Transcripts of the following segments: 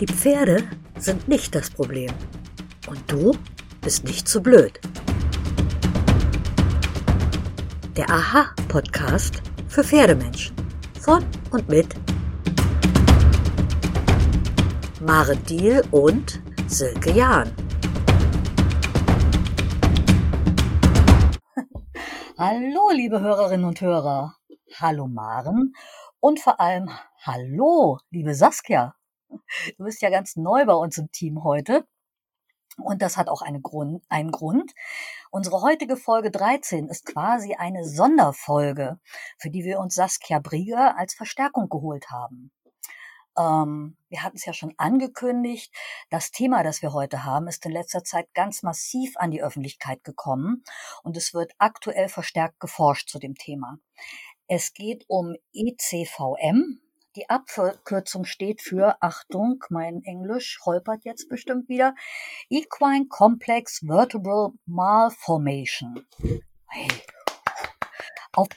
Die Pferde sind nicht das Problem. Und du bist nicht zu blöd. Der Aha-Podcast für Pferdemenschen. Von und mit Mare Diel und Silke Jahn. Hallo, liebe Hörerinnen und Hörer. Hallo, Maren. Und vor allem Hallo, liebe Saskia. Du bist ja ganz neu bei uns im Team heute. Und das hat auch eine Grund, einen Grund. Unsere heutige Folge 13 ist quasi eine Sonderfolge, für die wir uns Saskia Brieger als Verstärkung geholt haben. Ähm, wir hatten es ja schon angekündigt. Das Thema, das wir heute haben, ist in letzter Zeit ganz massiv an die Öffentlichkeit gekommen und es wird aktuell verstärkt geforscht zu dem Thema. Es geht um ECVM, die Abkürzung steht für, Achtung, mein Englisch holpert jetzt bestimmt wieder, Equine Complex Vertebral Malformation. Hey. Auf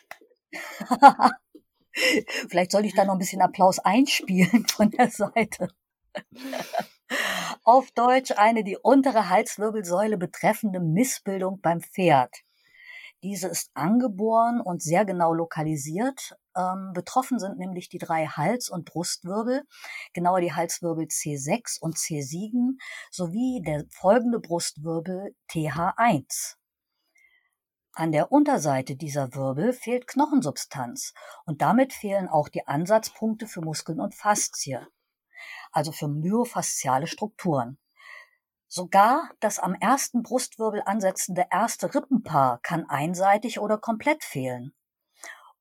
Vielleicht soll ich da noch ein bisschen Applaus einspielen von der Seite. Auf Deutsch eine die untere Halswirbelsäule betreffende Missbildung beim Pferd. Diese ist angeboren und sehr genau lokalisiert. Ähm, betroffen sind nämlich die drei Hals- und Brustwirbel, genauer die Halswirbel C6 und C7 sowie der folgende Brustwirbel TH1. An der Unterseite dieser Wirbel fehlt Knochensubstanz und damit fehlen auch die Ansatzpunkte für Muskeln und Faszie, also für myofasziale Strukturen. Sogar das am ersten Brustwirbel ansetzende erste Rippenpaar kann einseitig oder komplett fehlen.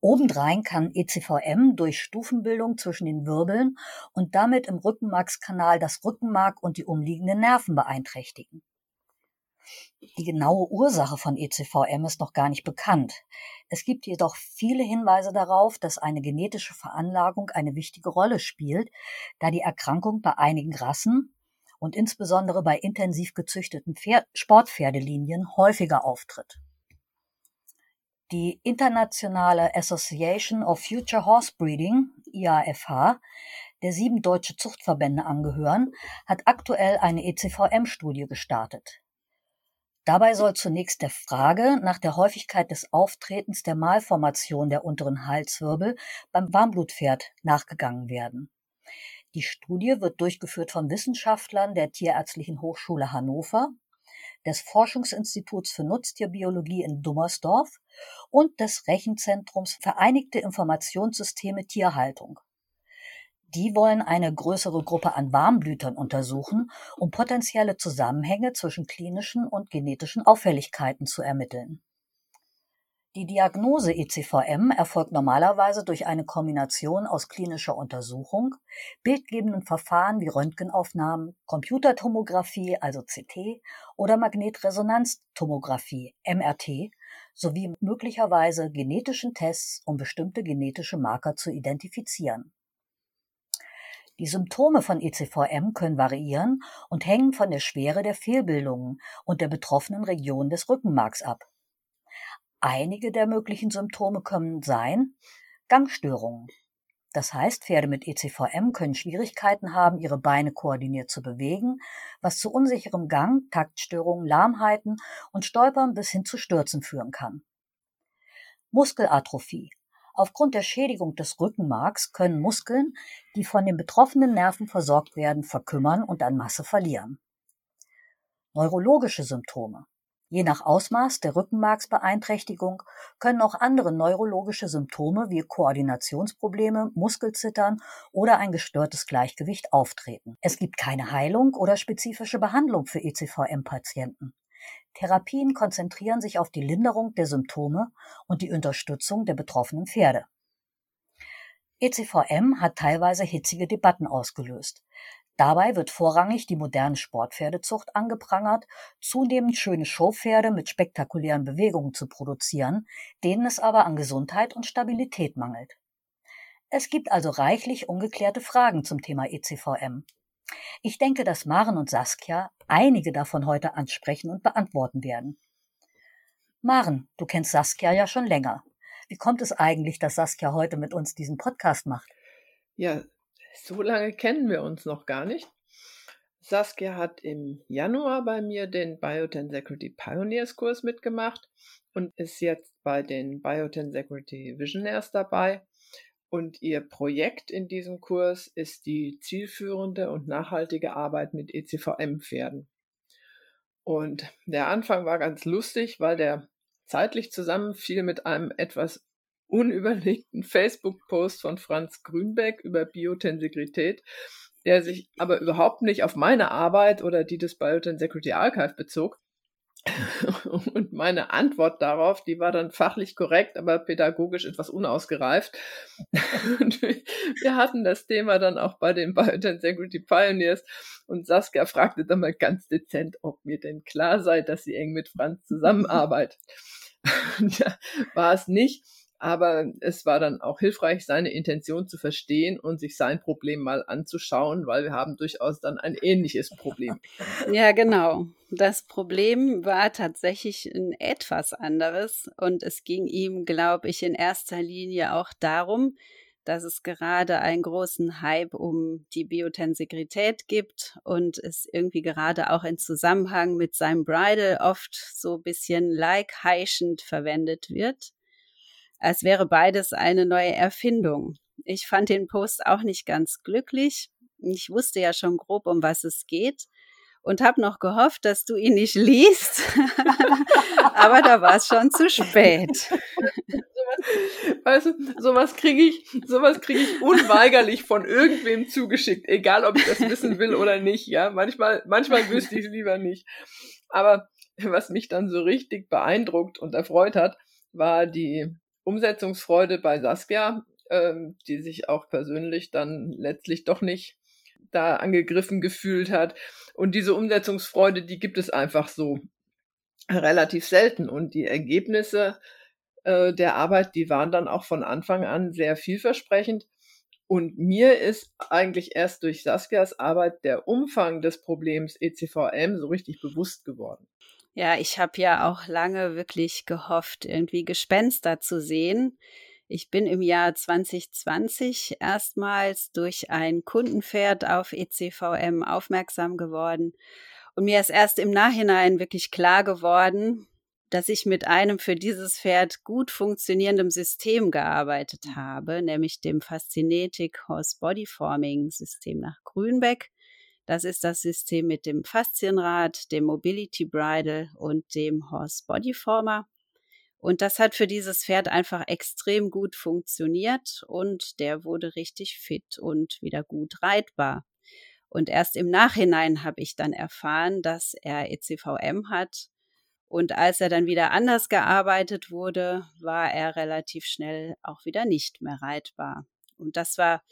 Obendrein kann ECVM durch Stufenbildung zwischen den Wirbeln und damit im Rückenmarkskanal das Rückenmark und die umliegenden Nerven beeinträchtigen. Die genaue Ursache von ECVM ist noch gar nicht bekannt. Es gibt jedoch viele Hinweise darauf, dass eine genetische Veranlagung eine wichtige Rolle spielt, da die Erkrankung bei einigen Rassen, und insbesondere bei intensiv gezüchteten Pferd Sportpferdelinien häufiger auftritt. Die Internationale Association of Future Horse Breeding, IAFH, der sieben deutsche Zuchtverbände angehören, hat aktuell eine ECVM-Studie gestartet. Dabei soll zunächst der Frage nach der Häufigkeit des Auftretens der Malformation der unteren Halswirbel beim Warmblutpferd nachgegangen werden. Die Studie wird durchgeführt von Wissenschaftlern der Tierärztlichen Hochschule Hannover, des Forschungsinstituts für Nutztierbiologie in Dummersdorf und des Rechenzentrums Vereinigte Informationssysteme Tierhaltung. Die wollen eine größere Gruppe an Warmblütern untersuchen, um potenzielle Zusammenhänge zwischen klinischen und genetischen Auffälligkeiten zu ermitteln. Die Diagnose ECVM erfolgt normalerweise durch eine Kombination aus klinischer Untersuchung, bildgebenden Verfahren wie Röntgenaufnahmen, Computertomographie, also CT, oder Magnetresonanztomographie, MRT, sowie möglicherweise genetischen Tests, um bestimmte genetische Marker zu identifizieren. Die Symptome von ECVM können variieren und hängen von der Schwere der Fehlbildungen und der betroffenen Region des Rückenmarks ab. Einige der möglichen Symptome können sein Gangstörungen. Das heißt, Pferde mit ECVM können Schwierigkeiten haben, ihre Beine koordiniert zu bewegen, was zu unsicherem Gang, Taktstörungen, Lahmheiten und Stolpern bis hin zu Stürzen führen kann. Muskelatrophie. Aufgrund der Schädigung des Rückenmarks können Muskeln, die von den betroffenen Nerven versorgt werden, verkümmern und an Masse verlieren. Neurologische Symptome. Je nach Ausmaß der Rückenmarksbeeinträchtigung können auch andere neurologische Symptome wie Koordinationsprobleme, Muskelzittern oder ein gestörtes Gleichgewicht auftreten. Es gibt keine Heilung oder spezifische Behandlung für ECVM-Patienten. Therapien konzentrieren sich auf die Linderung der Symptome und die Unterstützung der betroffenen Pferde. ECVM hat teilweise hitzige Debatten ausgelöst. Dabei wird vorrangig die moderne Sportpferdezucht angeprangert, zunehmend schöne Showpferde mit spektakulären Bewegungen zu produzieren, denen es aber an Gesundheit und Stabilität mangelt. Es gibt also reichlich ungeklärte Fragen zum Thema ECVM. Ich denke, dass Maren und Saskia einige davon heute ansprechen und beantworten werden. Maren, du kennst Saskia ja schon länger. Wie kommt es eigentlich, dass Saskia heute mit uns diesen Podcast macht? Ja, so lange kennen wir uns noch gar nicht. Saskia hat im Januar bei mir den Biotensecurity Pioneers Kurs mitgemacht und ist jetzt bei den Biotensecurity Visionaires dabei. Und ihr Projekt in diesem Kurs ist die zielführende und nachhaltige Arbeit mit ECVM-Pferden. Und der Anfang war ganz lustig, weil der zeitlich zusammenfiel mit einem etwas unüberlegten Facebook-Post von Franz Grünbeck über Biotensegrität, der sich aber überhaupt nicht auf meine Arbeit oder die des Biotensecurity Archive bezog, und meine Antwort darauf, die war dann fachlich korrekt, aber pädagogisch etwas unausgereift. Und wir hatten das Thema dann auch bei den Biotech Pioneers und Saskia fragte dann mal ganz dezent, ob mir denn klar sei, dass sie eng mit Franz zusammenarbeitet. ja, war es nicht. Aber es war dann auch hilfreich, seine Intention zu verstehen und sich sein Problem mal anzuschauen, weil wir haben durchaus dann ein ähnliches Problem. Ja, genau. Das Problem war tatsächlich ein etwas anderes und es ging ihm, glaube ich, in erster Linie auch darum, dass es gerade einen großen Hype um die Biotensegrität gibt und es irgendwie gerade auch in Zusammenhang mit seinem Bridal oft so ein bisschen like-heischend verwendet wird als wäre beides eine neue Erfindung. Ich fand den Post auch nicht ganz glücklich. Ich wusste ja schon grob, um was es geht und habe noch gehofft, dass du ihn nicht liest. Aber da war es schon zu spät. Weißt du, sowas kriege ich, sowas kriege ich unweigerlich von irgendwem zugeschickt, egal ob ich das wissen will oder nicht. Ja, manchmal, manchmal wüsste ich es lieber nicht. Aber was mich dann so richtig beeindruckt und erfreut hat, war die Umsetzungsfreude bei Saskia, ähm, die sich auch persönlich dann letztlich doch nicht da angegriffen gefühlt hat. Und diese Umsetzungsfreude, die gibt es einfach so relativ selten. Und die Ergebnisse äh, der Arbeit, die waren dann auch von Anfang an sehr vielversprechend. Und mir ist eigentlich erst durch Saskias Arbeit der Umfang des Problems ECVM so richtig bewusst geworden. Ja, ich habe ja auch lange wirklich gehofft, irgendwie Gespenster zu sehen. Ich bin im Jahr 2020 erstmals durch ein Kundenpferd auf ECVM aufmerksam geworden. Und mir ist erst im Nachhinein wirklich klar geworden, dass ich mit einem für dieses Pferd gut funktionierendem System gearbeitet habe, nämlich dem Fascinetic Horse Body Forming System nach Grünbeck. Das ist das System mit dem Faszienrad, dem Mobility Bridle und dem Horse Body Former. Und das hat für dieses Pferd einfach extrem gut funktioniert und der wurde richtig fit und wieder gut reitbar. Und erst im Nachhinein habe ich dann erfahren, dass er ECVM hat. Und als er dann wieder anders gearbeitet wurde, war er relativ schnell auch wieder nicht mehr reitbar. Und das war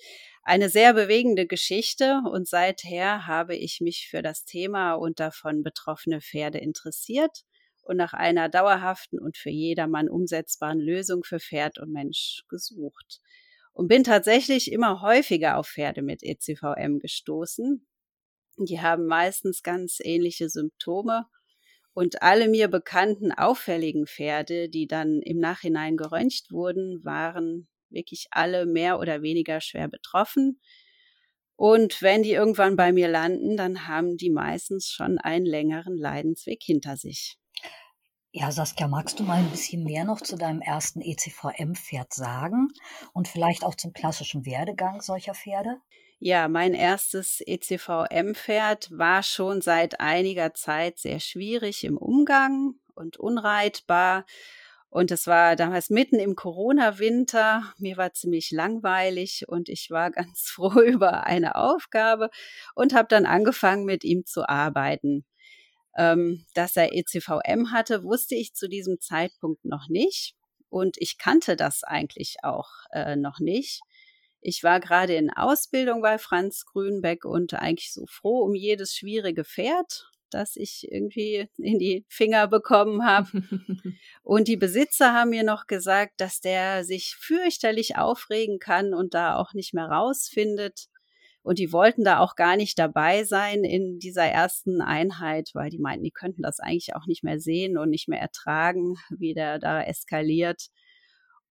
eine sehr bewegende Geschichte und seither habe ich mich für das Thema und davon betroffene Pferde interessiert und nach einer dauerhaften und für jedermann umsetzbaren Lösung für Pferd und Mensch gesucht. Und bin tatsächlich immer häufiger auf Pferde mit ECVM gestoßen. Die haben meistens ganz ähnliche Symptome und alle mir bekannten auffälligen Pferde, die dann im Nachhinein geröntgt wurden, waren wirklich alle mehr oder weniger schwer betroffen. Und wenn die irgendwann bei mir landen, dann haben die meistens schon einen längeren Leidensweg hinter sich. Ja, Saskia, magst du mal ein bisschen mehr noch zu deinem ersten ECVM-Pferd sagen und vielleicht auch zum klassischen Werdegang solcher Pferde? Ja, mein erstes ECVM-Pferd war schon seit einiger Zeit sehr schwierig im Umgang und unreitbar und es war damals mitten im Corona-Winter. Mir war ziemlich langweilig und ich war ganz froh über eine Aufgabe und habe dann angefangen, mit ihm zu arbeiten. Ähm, dass er ECVM hatte, wusste ich zu diesem Zeitpunkt noch nicht. Und ich kannte das eigentlich auch äh, noch nicht. Ich war gerade in Ausbildung bei Franz Grünbeck und eigentlich so froh um jedes schwierige Pferd das ich irgendwie in die Finger bekommen habe. und die Besitzer haben mir noch gesagt, dass der sich fürchterlich aufregen kann und da auch nicht mehr rausfindet. Und die wollten da auch gar nicht dabei sein in dieser ersten Einheit, weil die meinten, die könnten das eigentlich auch nicht mehr sehen und nicht mehr ertragen, wie der da eskaliert.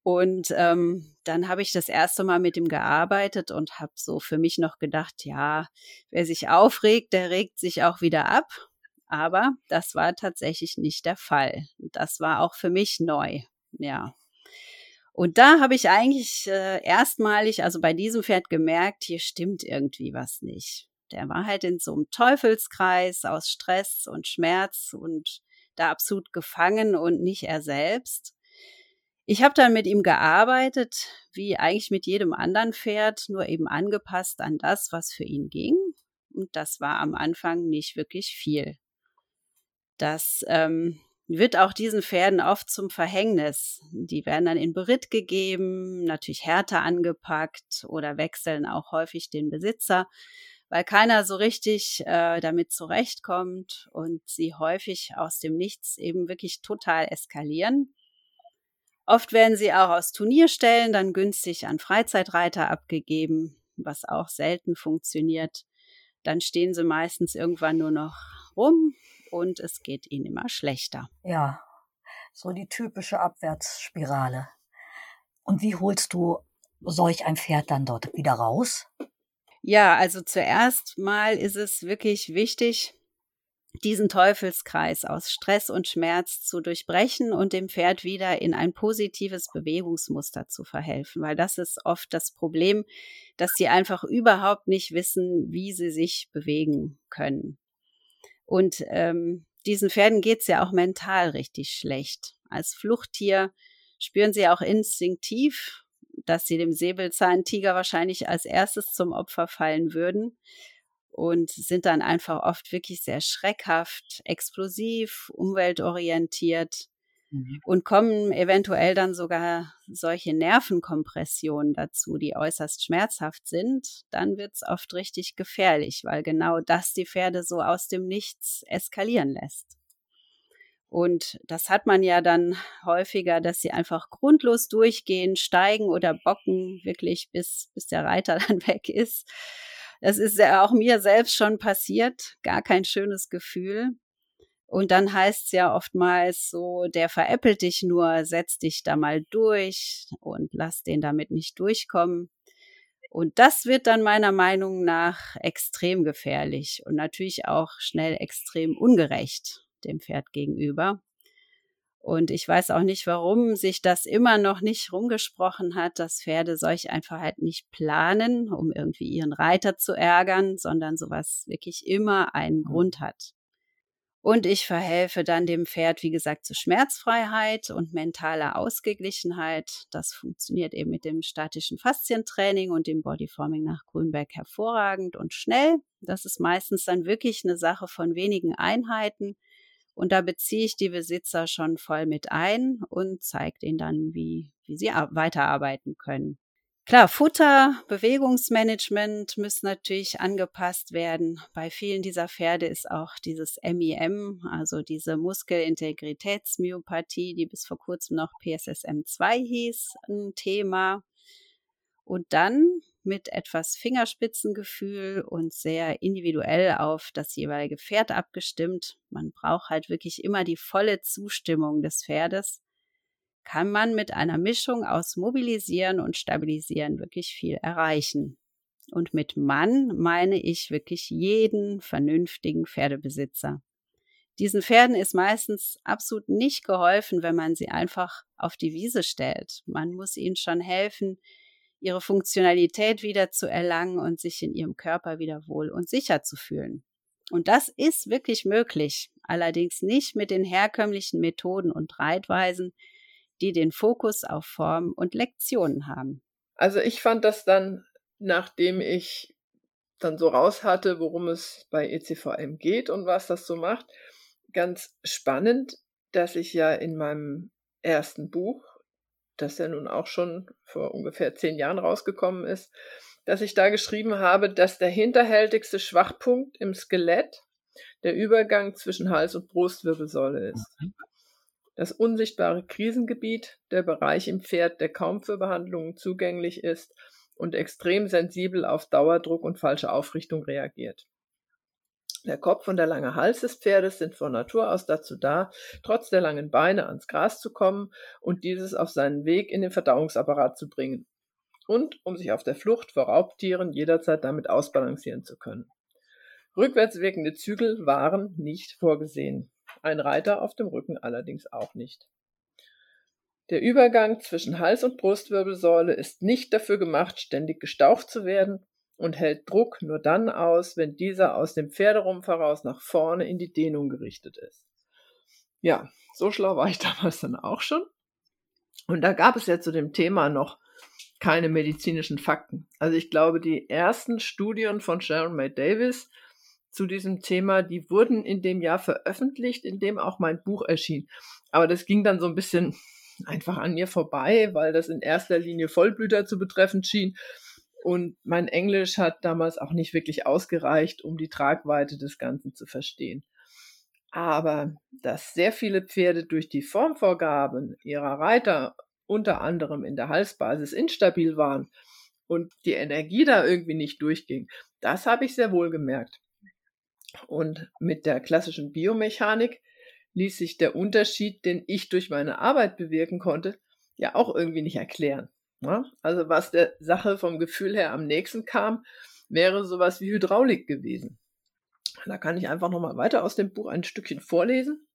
Und ähm, dann habe ich das erste Mal mit ihm gearbeitet und habe so für mich noch gedacht, ja, wer sich aufregt, der regt sich auch wieder ab. Aber das war tatsächlich nicht der Fall. Das war auch für mich neu. Ja. Und da habe ich eigentlich äh, erstmalig, also bei diesem Pferd gemerkt, hier stimmt irgendwie was nicht. Der war halt in so einem Teufelskreis aus Stress und Schmerz und da absolut gefangen und nicht er selbst. Ich habe dann mit ihm gearbeitet, wie eigentlich mit jedem anderen Pferd, nur eben angepasst an das, was für ihn ging. Und das war am Anfang nicht wirklich viel. Das ähm, wird auch diesen Pferden oft zum Verhängnis. Die werden dann in Beritt gegeben, natürlich härter angepackt oder wechseln auch häufig den Besitzer, weil keiner so richtig äh, damit zurechtkommt und sie häufig aus dem Nichts eben wirklich total eskalieren. Oft werden sie auch aus Turnierstellen dann günstig an Freizeitreiter abgegeben, was auch selten funktioniert. Dann stehen sie meistens irgendwann nur noch rum, und es geht ihnen immer schlechter. Ja, so die typische Abwärtsspirale. Und wie holst du solch ein Pferd dann dort wieder raus? Ja, also zuerst mal ist es wirklich wichtig, diesen Teufelskreis aus Stress und Schmerz zu durchbrechen und dem Pferd wieder in ein positives Bewegungsmuster zu verhelfen, weil das ist oft das Problem, dass sie einfach überhaupt nicht wissen, wie sie sich bewegen können. Und ähm, diesen Pferden geht's ja auch mental richtig schlecht. Als Fluchttier spüren sie auch instinktiv, dass sie dem Säbelzahntiger wahrscheinlich als erstes zum Opfer fallen würden und sind dann einfach oft wirklich sehr schreckhaft, explosiv, umweltorientiert Mhm. und kommen eventuell dann sogar solche Nervenkompressionen dazu, die äußerst schmerzhaft sind, dann wird's oft richtig gefährlich, weil genau das die Pferde so aus dem Nichts eskalieren lässt. Und das hat man ja dann häufiger, dass sie einfach grundlos durchgehen, steigen oder bocken, wirklich bis, bis der Reiter dann weg ist. Das ist ja auch mir selbst schon passiert. Gar kein schönes Gefühl. Und dann heißt es ja oftmals so, der veräppelt dich nur, setz dich da mal durch und lass den damit nicht durchkommen. Und das wird dann meiner Meinung nach extrem gefährlich und natürlich auch schnell extrem ungerecht dem Pferd gegenüber. Und ich weiß auch nicht, warum sich das immer noch nicht rumgesprochen hat, dass Pferde solch ein Verhalten nicht planen, um irgendwie ihren Reiter zu ärgern, sondern sowas wirklich immer einen mhm. Grund hat. Und ich verhelfe dann dem Pferd, wie gesagt, zu Schmerzfreiheit und mentaler Ausgeglichenheit. Das funktioniert eben mit dem statischen Faszientraining und dem Bodyforming nach Grünberg hervorragend und schnell. Das ist meistens dann wirklich eine Sache von wenigen Einheiten. Und da beziehe ich die Besitzer schon voll mit ein und zeige ihnen dann, wie, wie sie weiterarbeiten können. Klar, Futter, Bewegungsmanagement müssen natürlich angepasst werden. Bei vielen dieser Pferde ist auch dieses MIM, also diese Muskelintegritätsmyopathie, die bis vor kurzem noch PSSM2 hieß, ein Thema. Und dann mit etwas Fingerspitzengefühl und sehr individuell auf das jeweilige Pferd abgestimmt. Man braucht halt wirklich immer die volle Zustimmung des Pferdes kann man mit einer Mischung aus Mobilisieren und Stabilisieren wirklich viel erreichen. Und mit Mann meine ich wirklich jeden vernünftigen Pferdebesitzer. Diesen Pferden ist meistens absolut nicht geholfen, wenn man sie einfach auf die Wiese stellt. Man muss ihnen schon helfen, ihre Funktionalität wieder zu erlangen und sich in ihrem Körper wieder wohl und sicher zu fühlen. Und das ist wirklich möglich, allerdings nicht mit den herkömmlichen Methoden und Reitweisen, die den Fokus auf Form und Lektionen haben. Also ich fand das dann, nachdem ich dann so raus hatte, worum es bei ECVM geht und was das so macht, ganz spannend, dass ich ja in meinem ersten Buch, das ja nun auch schon vor ungefähr zehn Jahren rausgekommen ist, dass ich da geschrieben habe, dass der hinterhältigste Schwachpunkt im Skelett der Übergang zwischen Hals- und Brustwirbelsäule ist. Mhm. Das unsichtbare Krisengebiet, der Bereich im Pferd, der kaum für Behandlungen zugänglich ist und extrem sensibel auf Dauerdruck und falsche Aufrichtung reagiert. Der Kopf und der lange Hals des Pferdes sind von Natur aus dazu da, trotz der langen Beine ans Gras zu kommen und dieses auf seinen Weg in den Verdauungsapparat zu bringen. Und um sich auf der Flucht vor Raubtieren jederzeit damit ausbalancieren zu können. Rückwärts wirkende Zügel waren nicht vorgesehen. Ein Reiter auf dem Rücken allerdings auch nicht. Der Übergang zwischen Hals- und Brustwirbelsäule ist nicht dafür gemacht, ständig gestaucht zu werden und hält Druck nur dann aus, wenn dieser aus dem Pferderumpf heraus nach vorne in die Dehnung gerichtet ist. Ja, so schlau war ich damals dann auch schon. Und da gab es ja zu dem Thema noch keine medizinischen Fakten. Also ich glaube, die ersten Studien von Sharon May Davis zu diesem Thema, die wurden in dem Jahr veröffentlicht, in dem auch mein Buch erschien. Aber das ging dann so ein bisschen einfach an mir vorbei, weil das in erster Linie Vollblüter zu betreffen schien und mein Englisch hat damals auch nicht wirklich ausgereicht, um die Tragweite des Ganzen zu verstehen. Aber dass sehr viele Pferde durch die Formvorgaben ihrer Reiter unter anderem in der Halsbasis instabil waren und die Energie da irgendwie nicht durchging, das habe ich sehr wohl gemerkt. Und mit der klassischen Biomechanik ließ sich der Unterschied, den ich durch meine Arbeit bewirken konnte, ja auch irgendwie nicht erklären. Ne? also was der Sache vom Gefühl her am nächsten kam, wäre sowas wie Hydraulik gewesen. Da kann ich einfach nochmal weiter aus dem Buch ein Stückchen vorlesen.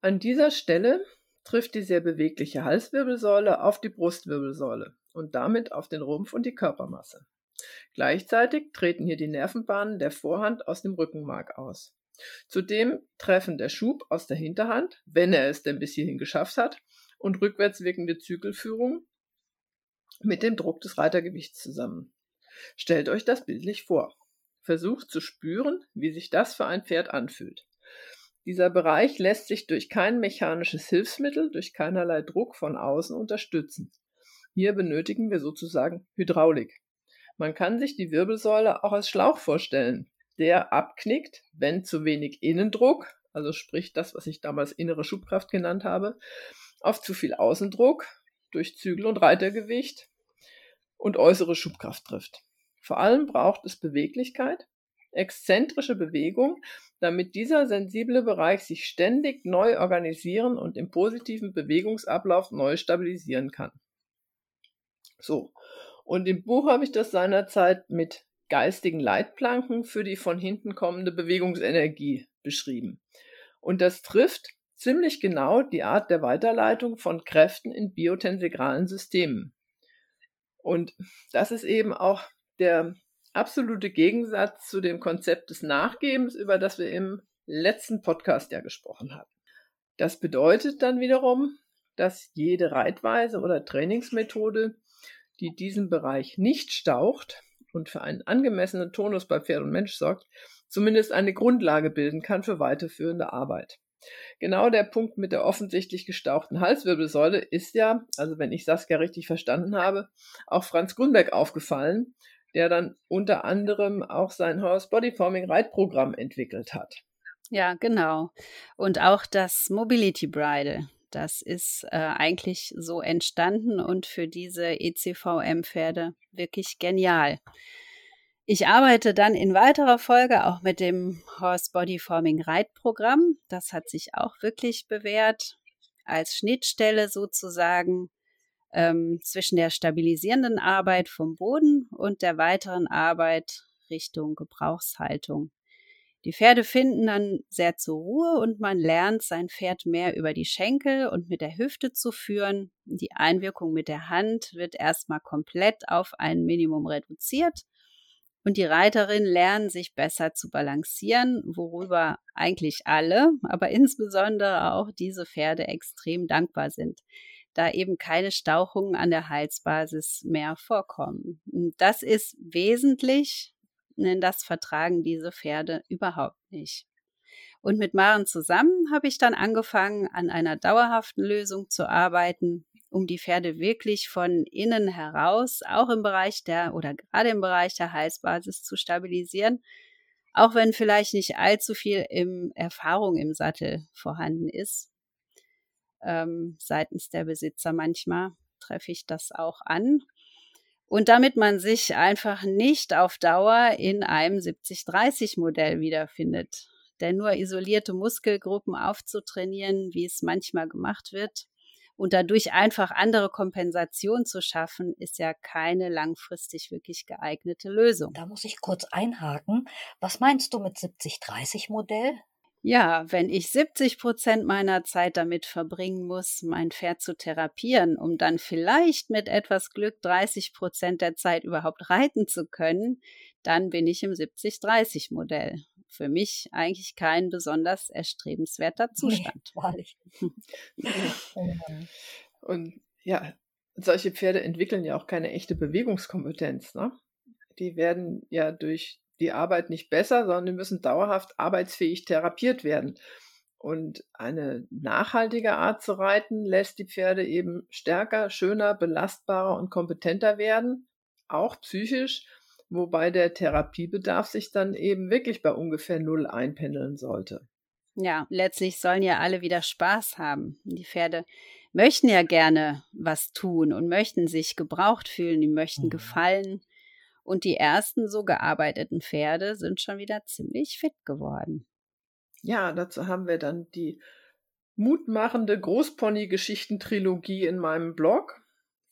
An dieser Stelle trifft die sehr bewegliche Halswirbelsäule auf die Brustwirbelsäule und damit auf den Rumpf und die Körpermasse. Gleichzeitig treten hier die Nervenbahnen der Vorhand aus dem Rückenmark aus. Zudem treffen der Schub aus der Hinterhand, wenn er es denn bis hierhin geschafft hat, und rückwärts wirkende Zügelführung mit dem Druck des Reitergewichts zusammen. Stellt euch das bildlich vor. Versucht zu spüren, wie sich das für ein Pferd anfühlt. Dieser Bereich lässt sich durch kein mechanisches Hilfsmittel, durch keinerlei Druck von außen unterstützen. Hier benötigen wir sozusagen Hydraulik. Man kann sich die Wirbelsäule auch als Schlauch vorstellen, der abknickt, wenn zu wenig Innendruck, also sprich das, was ich damals innere Schubkraft genannt habe, auf zu viel Außendruck, durch Zügel und Reitergewicht und äußere Schubkraft trifft. Vor allem braucht es Beweglichkeit, exzentrische Bewegung, damit dieser sensible Bereich sich ständig neu organisieren und im positiven Bewegungsablauf neu stabilisieren kann. So, und im Buch habe ich das seinerzeit mit geistigen Leitplanken für die von hinten kommende Bewegungsenergie beschrieben. Und das trifft ziemlich genau die Art der Weiterleitung von Kräften in biotensegralen Systemen. Und das ist eben auch der absolute Gegensatz zu dem Konzept des Nachgebens, über das wir im letzten Podcast ja gesprochen haben. Das bedeutet dann wiederum, dass jede Reitweise oder Trainingsmethode, die diesen Bereich nicht staucht und für einen angemessenen Tonus bei Pferd und Mensch sorgt, zumindest eine Grundlage bilden kann für weiterführende Arbeit. Genau der Punkt mit der offensichtlich gestauchten Halswirbelsäule ist ja, also wenn ich Saskia richtig verstanden habe, auch Franz Grünbeck aufgefallen, der dann unter anderem auch sein Horse Bodyforming Reitprogramm entwickelt hat. Ja, genau. Und auch das Mobility Bridle, das ist äh, eigentlich so entstanden und für diese ECVM-Pferde wirklich genial. Ich arbeite dann in weiterer Folge auch mit dem Horse Body Forming Reitprogramm. Das hat sich auch wirklich bewährt als Schnittstelle sozusagen ähm, zwischen der stabilisierenden Arbeit vom Boden und der weiteren Arbeit Richtung Gebrauchshaltung. Die Pferde finden dann sehr zur Ruhe und man lernt sein Pferd mehr über die Schenkel und mit der Hüfte zu führen. Die Einwirkung mit der Hand wird erstmal komplett auf ein Minimum reduziert und die Reiterinnen lernen sich besser zu balancieren, worüber eigentlich alle, aber insbesondere auch diese Pferde extrem dankbar sind, da eben keine Stauchungen an der Halsbasis mehr vorkommen. Das ist wesentlich, denn das vertragen diese Pferde überhaupt nicht. Und mit Maren zusammen habe ich dann angefangen, an einer dauerhaften Lösung zu arbeiten, um die Pferde wirklich von innen heraus, auch im Bereich der oder gerade im Bereich der Halsbasis zu stabilisieren, auch wenn vielleicht nicht allzu viel im Erfahrung im Sattel vorhanden ist. Ähm, seitens der Besitzer manchmal treffe ich das auch an. Und damit man sich einfach nicht auf Dauer in einem 70-30-Modell wiederfindet. Denn nur isolierte Muskelgruppen aufzutrainieren, wie es manchmal gemacht wird, und dadurch einfach andere Kompensation zu schaffen, ist ja keine langfristig wirklich geeignete Lösung. Da muss ich kurz einhaken. Was meinst du mit 70-30-Modell? Ja, wenn ich 70 Prozent meiner Zeit damit verbringen muss, mein Pferd zu therapieren, um dann vielleicht mit etwas Glück 30 Prozent der Zeit überhaupt reiten zu können, dann bin ich im 70-30-Modell. Für mich eigentlich kein besonders erstrebenswerter Zustand. Nee, wahrlich. Und ja, solche Pferde entwickeln ja auch keine echte Bewegungskompetenz. Ne? Die werden ja durch die Arbeit nicht besser, sondern die müssen dauerhaft arbeitsfähig therapiert werden. Und eine nachhaltige Art zu reiten lässt die Pferde eben stärker, schöner, belastbarer und kompetenter werden, auch psychisch, wobei der Therapiebedarf sich dann eben wirklich bei ungefähr null einpendeln sollte. Ja, letztlich sollen ja alle wieder Spaß haben. Die Pferde möchten ja gerne was tun und möchten sich gebraucht fühlen, die möchten mhm. gefallen. Und die ersten so gearbeiteten Pferde sind schon wieder ziemlich fit geworden. Ja, dazu haben wir dann die mutmachende Großpony-Geschichten-Trilogie in meinem Blog.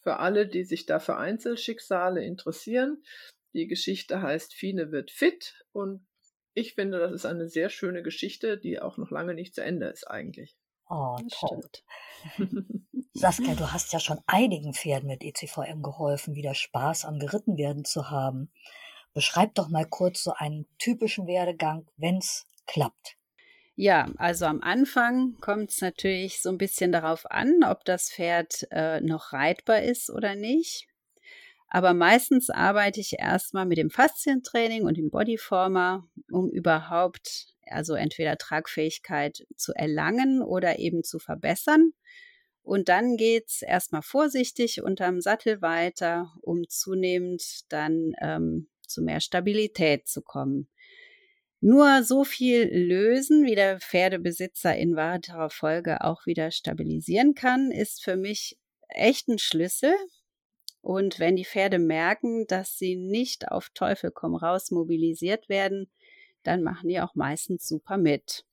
Für alle, die sich da für Einzelschicksale interessieren. Die Geschichte heißt Fine wird fit und ich finde, das ist eine sehr schöne Geschichte, die auch noch lange nicht zu Ende ist eigentlich. Oh, toll. Saskia, du hast ja schon einigen Pferden mit ECVM geholfen, wieder Spaß am Gerittenwerden zu haben. Beschreib doch mal kurz so einen typischen Werdegang, wenn's klappt. Ja, also am Anfang kommt es natürlich so ein bisschen darauf an, ob das Pferd äh, noch reitbar ist oder nicht. Aber meistens arbeite ich erstmal mit dem Faszientraining und dem Bodyformer, um überhaupt also entweder Tragfähigkeit zu erlangen oder eben zu verbessern. Und dann geht's erstmal vorsichtig unterm Sattel weiter, um zunehmend dann ähm, zu mehr Stabilität zu kommen. Nur so viel lösen, wie der Pferdebesitzer in weiterer Folge auch wieder stabilisieren kann, ist für mich echt ein Schlüssel. Und wenn die Pferde merken, dass sie nicht auf Teufel komm raus mobilisiert werden, dann machen die auch meistens super mit.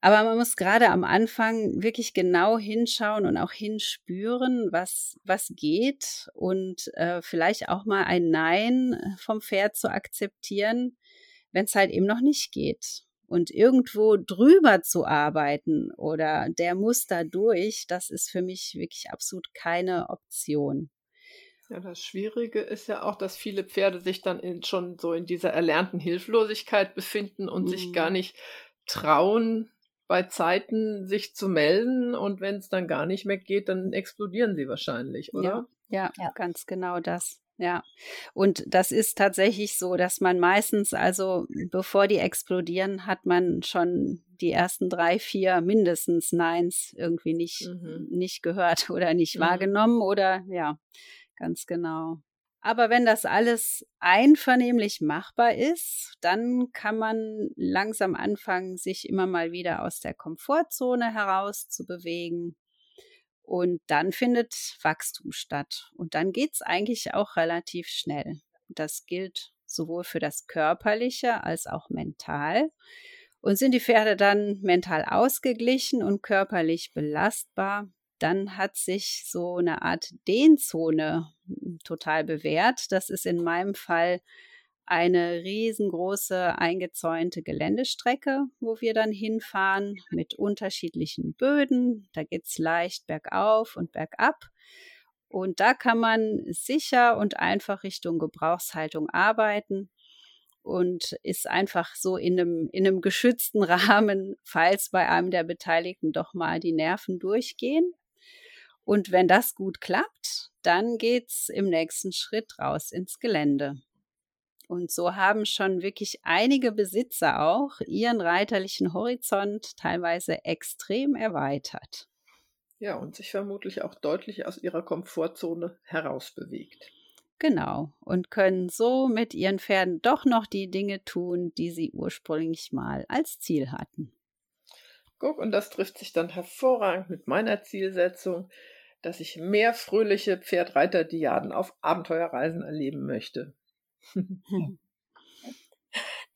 Aber man muss gerade am Anfang wirklich genau hinschauen und auch hinspüren, was, was geht und äh, vielleicht auch mal ein Nein vom Pferd zu akzeptieren, wenn es halt eben noch nicht geht. Und irgendwo drüber zu arbeiten oder der muss da durch, das ist für mich wirklich absolut keine Option. Ja, das Schwierige ist ja auch, dass viele Pferde sich dann in, schon so in dieser erlernten Hilflosigkeit befinden und mhm. sich gar nicht trauen, bei Zeiten sich zu melden. Und wenn es dann gar nicht mehr geht, dann explodieren sie wahrscheinlich, oder? Ja, ja, ja. ganz genau das. Ja, und das ist tatsächlich so, dass man meistens, also bevor die explodieren, hat man schon die ersten drei, vier mindestens Neins irgendwie nicht, mhm. nicht gehört oder nicht mhm. wahrgenommen oder ja, Ganz genau. Aber wenn das alles einvernehmlich machbar ist, dann kann man langsam anfangen, sich immer mal wieder aus der Komfortzone heraus zu bewegen. Und dann findet Wachstum statt. Und dann geht es eigentlich auch relativ schnell. Das gilt sowohl für das Körperliche als auch mental. Und sind die Pferde dann mental ausgeglichen und körperlich belastbar, dann hat sich so eine Art Dehnzone hm, total bewährt. Das ist in meinem Fall eine riesengroße eingezäunte Geländestrecke, wo wir dann hinfahren mit unterschiedlichen Böden. Da geht es leicht bergauf und bergab. Und da kann man sicher und einfach Richtung Gebrauchshaltung arbeiten und ist einfach so in einem, in einem geschützten Rahmen, falls bei einem der Beteiligten doch mal die Nerven durchgehen. Und wenn das gut klappt, dann geht's im nächsten Schritt raus ins Gelände. Und so haben schon wirklich einige Besitzer auch ihren reiterlichen Horizont teilweise extrem erweitert. Ja, und sich vermutlich auch deutlich aus ihrer Komfortzone herausbewegt. Genau, und können so mit ihren Pferden doch noch die Dinge tun, die sie ursprünglich mal als Ziel hatten. Guck, und das trifft sich dann hervorragend mit meiner Zielsetzung, dass ich mehr fröhliche Pferdreiter-Diaden auf Abenteuerreisen erleben möchte.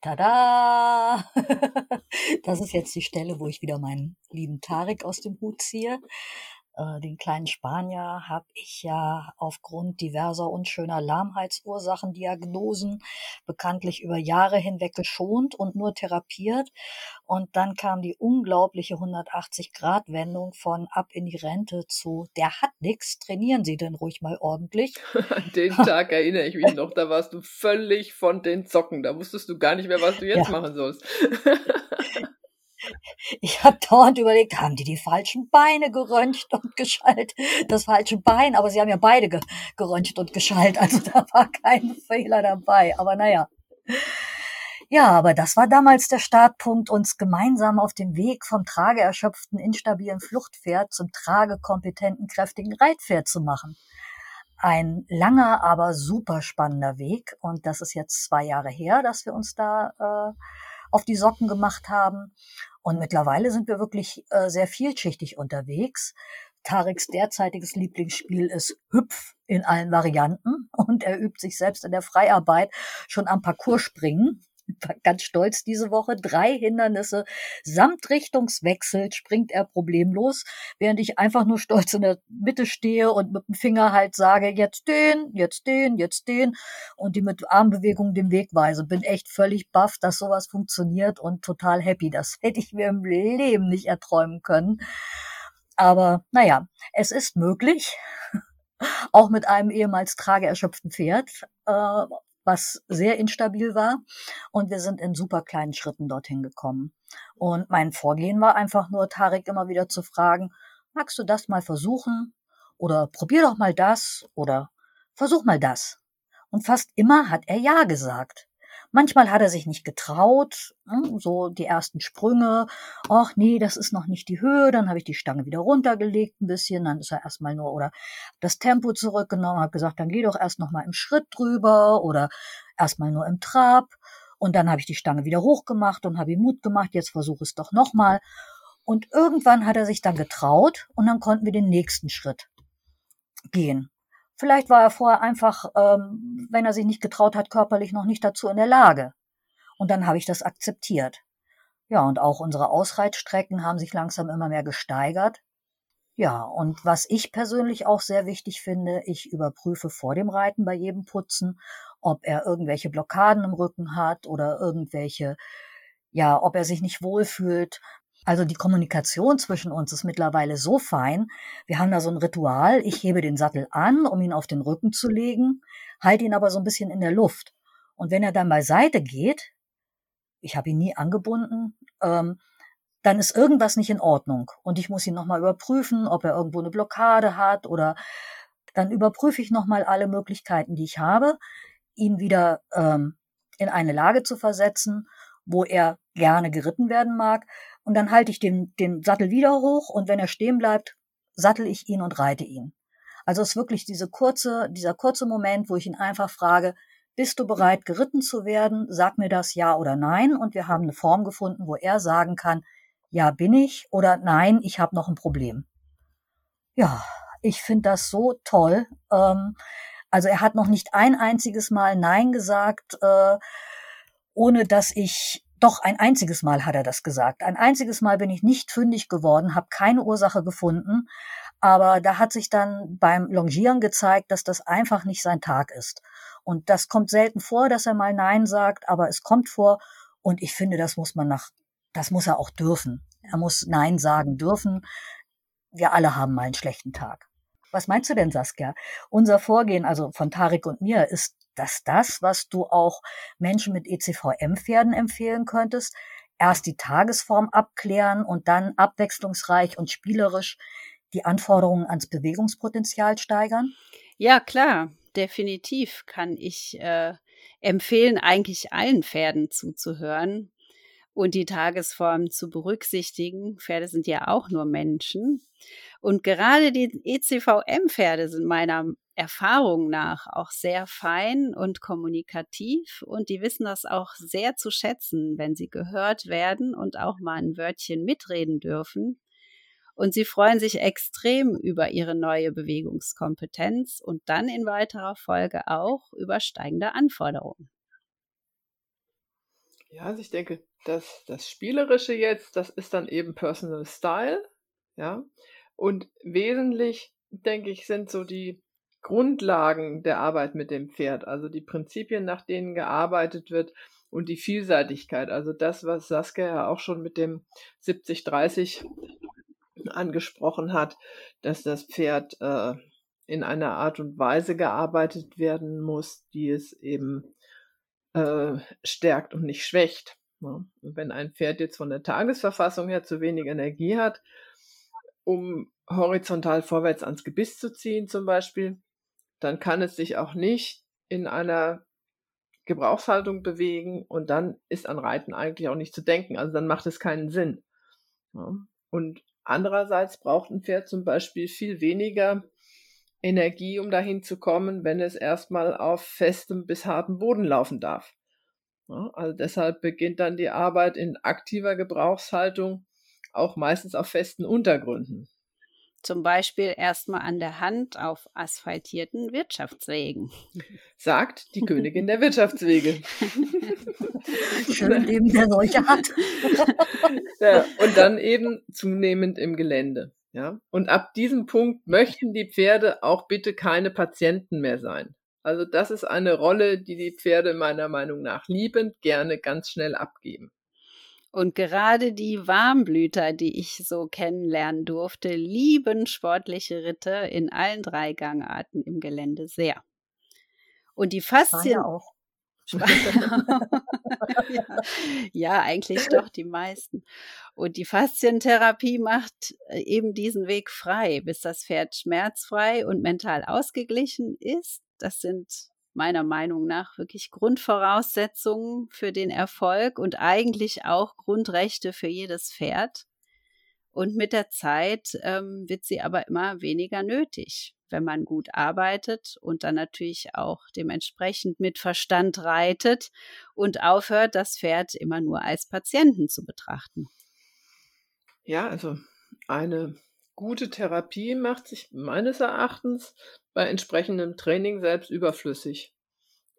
Tada! Das ist jetzt die Stelle, wo ich wieder meinen lieben Tarek aus dem Hut ziehe. Äh, den kleinen Spanier habe ich ja aufgrund diverser unschöner Lahmheitsursachen, Diagnosen bekanntlich über Jahre hinweg geschont und nur therapiert. Und dann kam die unglaubliche 180-Grad-Wendung von ab in die Rente zu der hat nix, trainieren Sie denn ruhig mal ordentlich. An den Tag erinnere ich mich noch, da warst du völlig von den Zocken. Da wusstest du gar nicht mehr, was du jetzt ja. machen sollst. Ich habe dauernd überlegt, haben die die falschen Beine geröntgt und geschallt? Das falsche Bein, aber sie haben ja beide ge geröntgt und geschallt, also da war kein Fehler dabei. Aber naja. Ja, aber das war damals der Startpunkt, uns gemeinsam auf dem Weg vom trageerschöpften, instabilen Fluchtpferd zum tragekompetenten, kräftigen Reitpferd zu machen. Ein langer, aber super spannender Weg. Und das ist jetzt zwei Jahre her, dass wir uns da äh, auf die Socken gemacht haben. Und mittlerweile sind wir wirklich äh, sehr vielschichtig unterwegs. Tareks derzeitiges Lieblingsspiel ist Hüpf in allen Varianten und er übt sich selbst in der Freiarbeit schon am Parcours springen ganz stolz diese Woche. Drei Hindernisse samt Richtungswechsel springt er problemlos, während ich einfach nur stolz in der Mitte stehe und mit dem Finger halt sage, jetzt den, jetzt den, jetzt den und die mit Armbewegungen den Weg weise. Bin echt völlig baff, dass sowas funktioniert und total happy. Das hätte ich mir im Leben nicht erträumen können. Aber naja, es ist möglich auch mit einem ehemals trageerschöpften Pferd. Äh, was sehr instabil war. Und wir sind in super kleinen Schritten dorthin gekommen. Und mein Vorgehen war einfach nur, Tarek immer wieder zu fragen, magst du das mal versuchen? Oder probier doch mal das? Oder versuch mal das. Und fast immer hat er Ja gesagt. Manchmal hat er sich nicht getraut, ne, so die ersten Sprünge. Ach nee, das ist noch nicht die Höhe. Dann habe ich die Stange wieder runtergelegt ein bisschen. Dann ist er erstmal nur oder das Tempo zurückgenommen, habe gesagt, dann geh doch erst noch mal im Schritt drüber oder erstmal nur im Trab. Und dann habe ich die Stange wieder hochgemacht und habe ihm Mut gemacht. Jetzt versuche es doch noch mal. Und irgendwann hat er sich dann getraut und dann konnten wir den nächsten Schritt gehen. Vielleicht war er vorher einfach, ähm, wenn er sich nicht getraut hat, körperlich noch nicht dazu in der Lage. Und dann habe ich das akzeptiert. Ja, und auch unsere Ausreitstrecken haben sich langsam immer mehr gesteigert. Ja, und was ich persönlich auch sehr wichtig finde, ich überprüfe vor dem Reiten bei jedem Putzen, ob er irgendwelche Blockaden im Rücken hat oder irgendwelche, ja, ob er sich nicht wohlfühlt, also die Kommunikation zwischen uns ist mittlerweile so fein. Wir haben da so ein Ritual. Ich hebe den Sattel an, um ihn auf den Rücken zu legen, halte ihn aber so ein bisschen in der Luft. Und wenn er dann beiseite geht, ich habe ihn nie angebunden, ähm, dann ist irgendwas nicht in Ordnung. Und ich muss ihn nochmal überprüfen, ob er irgendwo eine Blockade hat oder dann überprüfe ich nochmal alle Möglichkeiten, die ich habe, ihn wieder ähm, in eine Lage zu versetzen, wo er gerne geritten werden mag und dann halte ich den, den Sattel wieder hoch und wenn er stehen bleibt, sattel ich ihn und reite ihn. Also es ist wirklich diese kurze, dieser kurze Moment, wo ich ihn einfach frage, bist du bereit, geritten zu werden? Sag mir das ja oder nein. Und wir haben eine Form gefunden, wo er sagen kann, ja bin ich oder nein, ich habe noch ein Problem. Ja, ich finde das so toll. Ähm, also er hat noch nicht ein einziges Mal Nein gesagt, äh, ohne dass ich doch, ein einziges Mal hat er das gesagt. Ein einziges Mal bin ich nicht fündig geworden, habe keine Ursache gefunden. Aber da hat sich dann beim Longieren gezeigt, dass das einfach nicht sein Tag ist. Und das kommt selten vor, dass er mal Nein sagt, aber es kommt vor. Und ich finde, das muss man nach, das muss er auch dürfen. Er muss Nein sagen dürfen. Wir alle haben mal einen schlechten Tag. Was meinst du denn, Saskia? Unser Vorgehen, also von Tarek und mir, ist dass das, was du auch Menschen mit ECVM-Pferden empfehlen könntest, erst die Tagesform abklären und dann abwechslungsreich und spielerisch die Anforderungen ans Bewegungspotenzial steigern? Ja, klar, definitiv kann ich äh, empfehlen, eigentlich allen Pferden zuzuhören und die Tagesform zu berücksichtigen. Pferde sind ja auch nur Menschen. Und gerade die ECVM-Pferde sind meiner Erfahrung nach auch sehr fein und kommunikativ und die wissen das auch sehr zu schätzen, wenn sie gehört werden und auch mal ein Wörtchen mitreden dürfen. Und sie freuen sich extrem über ihre neue Bewegungskompetenz und dann in weiterer Folge auch über steigende Anforderungen. Ja, also ich denke, dass das Spielerische jetzt, das ist dann eben Personal Style, ja. Und wesentlich, denke ich, sind so die Grundlagen der Arbeit mit dem Pferd, also die Prinzipien, nach denen gearbeitet wird und die Vielseitigkeit, also das, was Saskia ja auch schon mit dem 70-30 angesprochen hat, dass das Pferd äh, in einer Art und Weise gearbeitet werden muss, die es eben äh, stärkt und nicht schwächt. Ne? Wenn ein Pferd jetzt von der Tagesverfassung her zu wenig Energie hat, um horizontal vorwärts ans Gebiss zu ziehen zum Beispiel, dann kann es sich auch nicht in einer Gebrauchshaltung bewegen und dann ist an Reiten eigentlich auch nicht zu denken. Also dann macht es keinen Sinn. Ja. Und andererseits braucht ein Pferd zum Beispiel viel weniger Energie, um dahin zu kommen, wenn es erstmal auf festem bis hartem Boden laufen darf. Ja, also deshalb beginnt dann die Arbeit in aktiver Gebrauchshaltung auch meistens auf festen Untergründen. Zum Beispiel erstmal an der Hand auf asphaltierten Wirtschaftswegen. Sagt die Königin der Wirtschaftswege. Schön Leben, der solche hat. ja, und dann eben zunehmend im Gelände. Ja, und ab diesem Punkt möchten die Pferde auch bitte keine Patienten mehr sein. Also das ist eine Rolle, die die Pferde meiner Meinung nach liebend gerne ganz schnell abgeben. Und gerade die Warmblüter, die ich so kennenlernen durfte, lieben sportliche Ritte in allen drei Gangarten im Gelände sehr. Und die Faszien ja auch. ja, ja, eigentlich doch die meisten. Und die Faszientherapie macht äh, eben diesen Weg frei, bis das Pferd schmerzfrei und mental ausgeglichen ist. Das sind meiner Meinung nach wirklich Grundvoraussetzungen für den Erfolg und eigentlich auch Grundrechte für jedes Pferd. Und mit der Zeit ähm, wird sie aber immer weniger nötig, wenn man gut arbeitet und dann natürlich auch dementsprechend mit Verstand reitet und aufhört, das Pferd immer nur als Patienten zu betrachten. Ja, also eine gute Therapie macht sich meines Erachtens bei entsprechendem Training selbst überflüssig.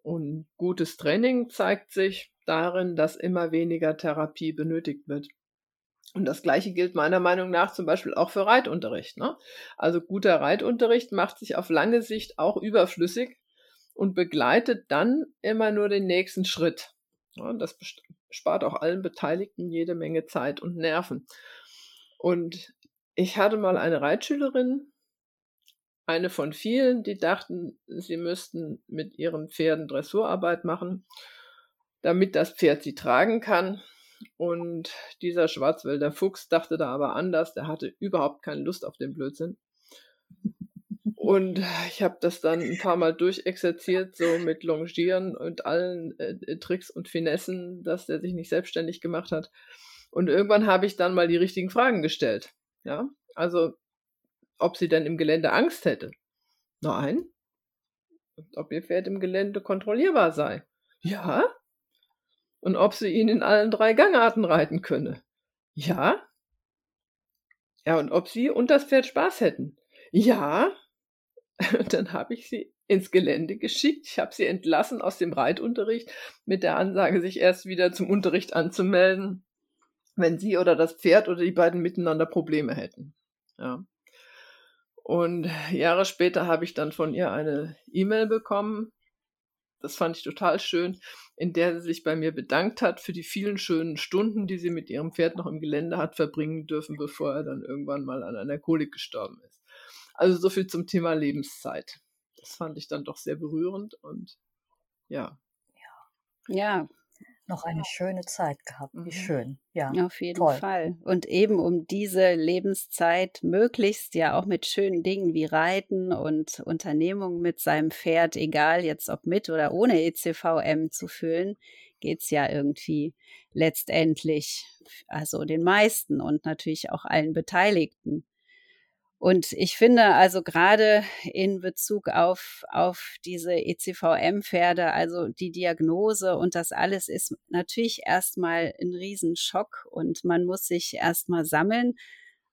Und gutes Training zeigt sich darin, dass immer weniger Therapie benötigt wird. Und das Gleiche gilt meiner Meinung nach zum Beispiel auch für Reitunterricht. Ne? Also guter Reitunterricht macht sich auf lange Sicht auch überflüssig und begleitet dann immer nur den nächsten Schritt. Ja, das spart auch allen Beteiligten jede Menge Zeit und Nerven. Und ich hatte mal eine Reitschülerin, eine von vielen, die dachten, sie müssten mit ihren Pferden Dressurarbeit machen, damit das Pferd sie tragen kann. Und dieser Schwarzwälder Fuchs dachte da aber anders, der hatte überhaupt keine Lust auf den Blödsinn. Und ich habe das dann ein paar Mal durchexerziert, so mit Longieren und allen äh, Tricks und Finessen, dass der sich nicht selbstständig gemacht hat. Und irgendwann habe ich dann mal die richtigen Fragen gestellt. Ja, also ob sie denn im Gelände Angst hätte. Nein. Und ob ihr Pferd im Gelände kontrollierbar sei. Ja. Und ob sie ihn in allen drei Gangarten reiten könne. Ja. Ja, und ob sie und das Pferd Spaß hätten. Ja. Und dann habe ich sie ins Gelände geschickt. Ich habe sie entlassen aus dem Reitunterricht mit der Ansage, sich erst wieder zum Unterricht anzumelden, wenn sie oder das Pferd oder die beiden miteinander Probleme hätten. Ja. Und Jahre später habe ich dann von ihr eine E-Mail bekommen. Das fand ich total schön, in der sie sich bei mir bedankt hat für die vielen schönen Stunden, die sie mit ihrem Pferd noch im Gelände hat verbringen dürfen, bevor er dann irgendwann mal an einer Kolik gestorben ist. Also so viel zum Thema Lebenszeit. Das fand ich dann doch sehr berührend und ja. Ja, noch eine schöne Zeit gehabt. Wie mhm. schön. Ja. Auf jeden toll. Fall. Und eben um diese Lebenszeit möglichst ja auch mit schönen Dingen wie Reiten und Unternehmungen mit seinem Pferd, egal jetzt ob mit oder ohne ECVM zu füllen, geht es ja irgendwie letztendlich, also den meisten und natürlich auch allen Beteiligten. Und ich finde also gerade in Bezug auf, auf diese ECVM-Pferde, also die Diagnose und das alles ist natürlich erstmal ein Riesenschock und man muss sich erstmal sammeln.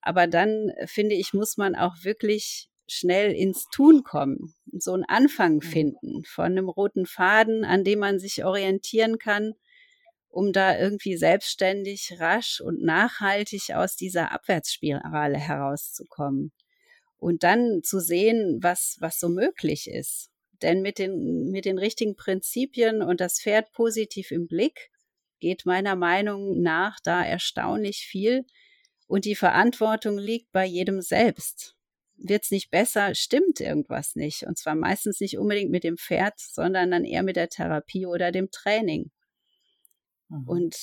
Aber dann, finde ich, muss man auch wirklich schnell ins Tun kommen, so einen Anfang mhm. finden von einem roten Faden, an dem man sich orientieren kann, um da irgendwie selbstständig, rasch und nachhaltig aus dieser Abwärtsspirale herauszukommen. Und dann zu sehen, was, was so möglich ist. Denn mit den, mit den richtigen Prinzipien und das Pferd positiv im Blick geht meiner Meinung nach da erstaunlich viel. Und die Verantwortung liegt bei jedem selbst wird es nicht besser, stimmt irgendwas nicht. Und zwar meistens nicht unbedingt mit dem Pferd, sondern dann eher mit der Therapie oder dem Training. Mhm. Und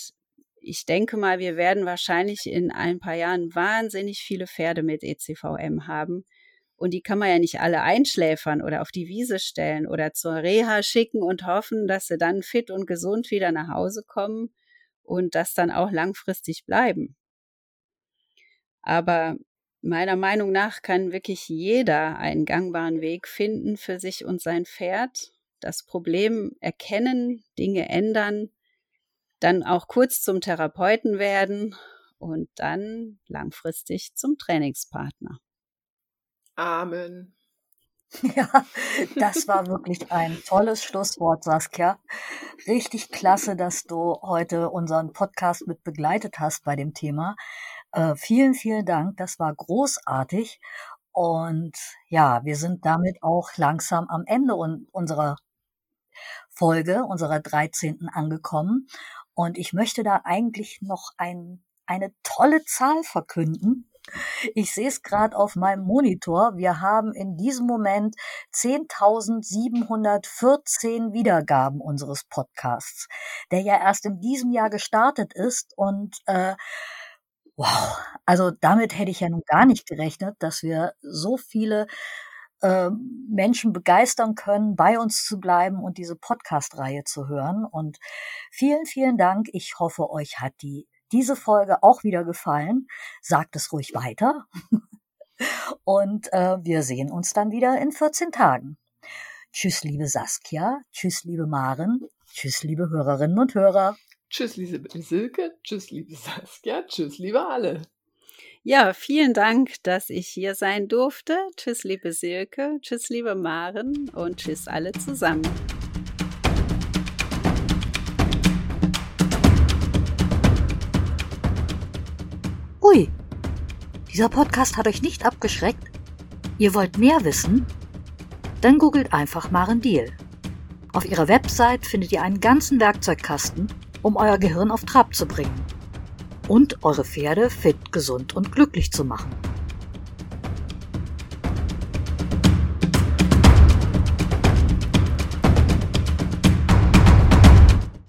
ich denke mal, wir werden wahrscheinlich in ein paar Jahren wahnsinnig viele Pferde mit ECVM haben. Und die kann man ja nicht alle einschläfern oder auf die Wiese stellen oder zur Reha schicken und hoffen, dass sie dann fit und gesund wieder nach Hause kommen und das dann auch langfristig bleiben. Aber Meiner Meinung nach kann wirklich jeder einen gangbaren Weg finden für sich und sein Pferd, das Problem erkennen, Dinge ändern, dann auch kurz zum Therapeuten werden und dann langfristig zum Trainingspartner. Amen. Ja, das war wirklich ein tolles Schlusswort, Saskia. Richtig klasse, dass du heute unseren Podcast mit begleitet hast bei dem Thema. Äh, vielen, vielen Dank. Das war großartig. Und ja, wir sind damit auch langsam am Ende un unserer Folge, unserer 13. angekommen. Und ich möchte da eigentlich noch ein, eine tolle Zahl verkünden. Ich sehe es gerade auf meinem Monitor. Wir haben in diesem Moment 10.714 Wiedergaben unseres Podcasts, der ja erst in diesem Jahr gestartet ist und äh, Wow, also damit hätte ich ja nun gar nicht gerechnet, dass wir so viele äh, Menschen begeistern können, bei uns zu bleiben und diese Podcast-Reihe zu hören. Und vielen, vielen Dank. Ich hoffe, euch hat die diese Folge auch wieder gefallen. Sagt es ruhig weiter. und äh, wir sehen uns dann wieder in 14 Tagen. Tschüss, liebe Saskia. Tschüss, liebe Maren. Tschüss, liebe Hörerinnen und Hörer. Tschüss, liebe Silke. Tschüss, liebe Saskia. Tschüss, liebe alle. Ja, vielen Dank, dass ich hier sein durfte. Tschüss, liebe Silke. Tschüss, liebe Maren. Und tschüss alle zusammen. Ui, dieser Podcast hat euch nicht abgeschreckt? Ihr wollt mehr wissen? Dann googelt einfach Maren Deal. Auf ihrer Website findet ihr einen ganzen Werkzeugkasten um euer Gehirn auf Trab zu bringen und eure Pferde fit, gesund und glücklich zu machen.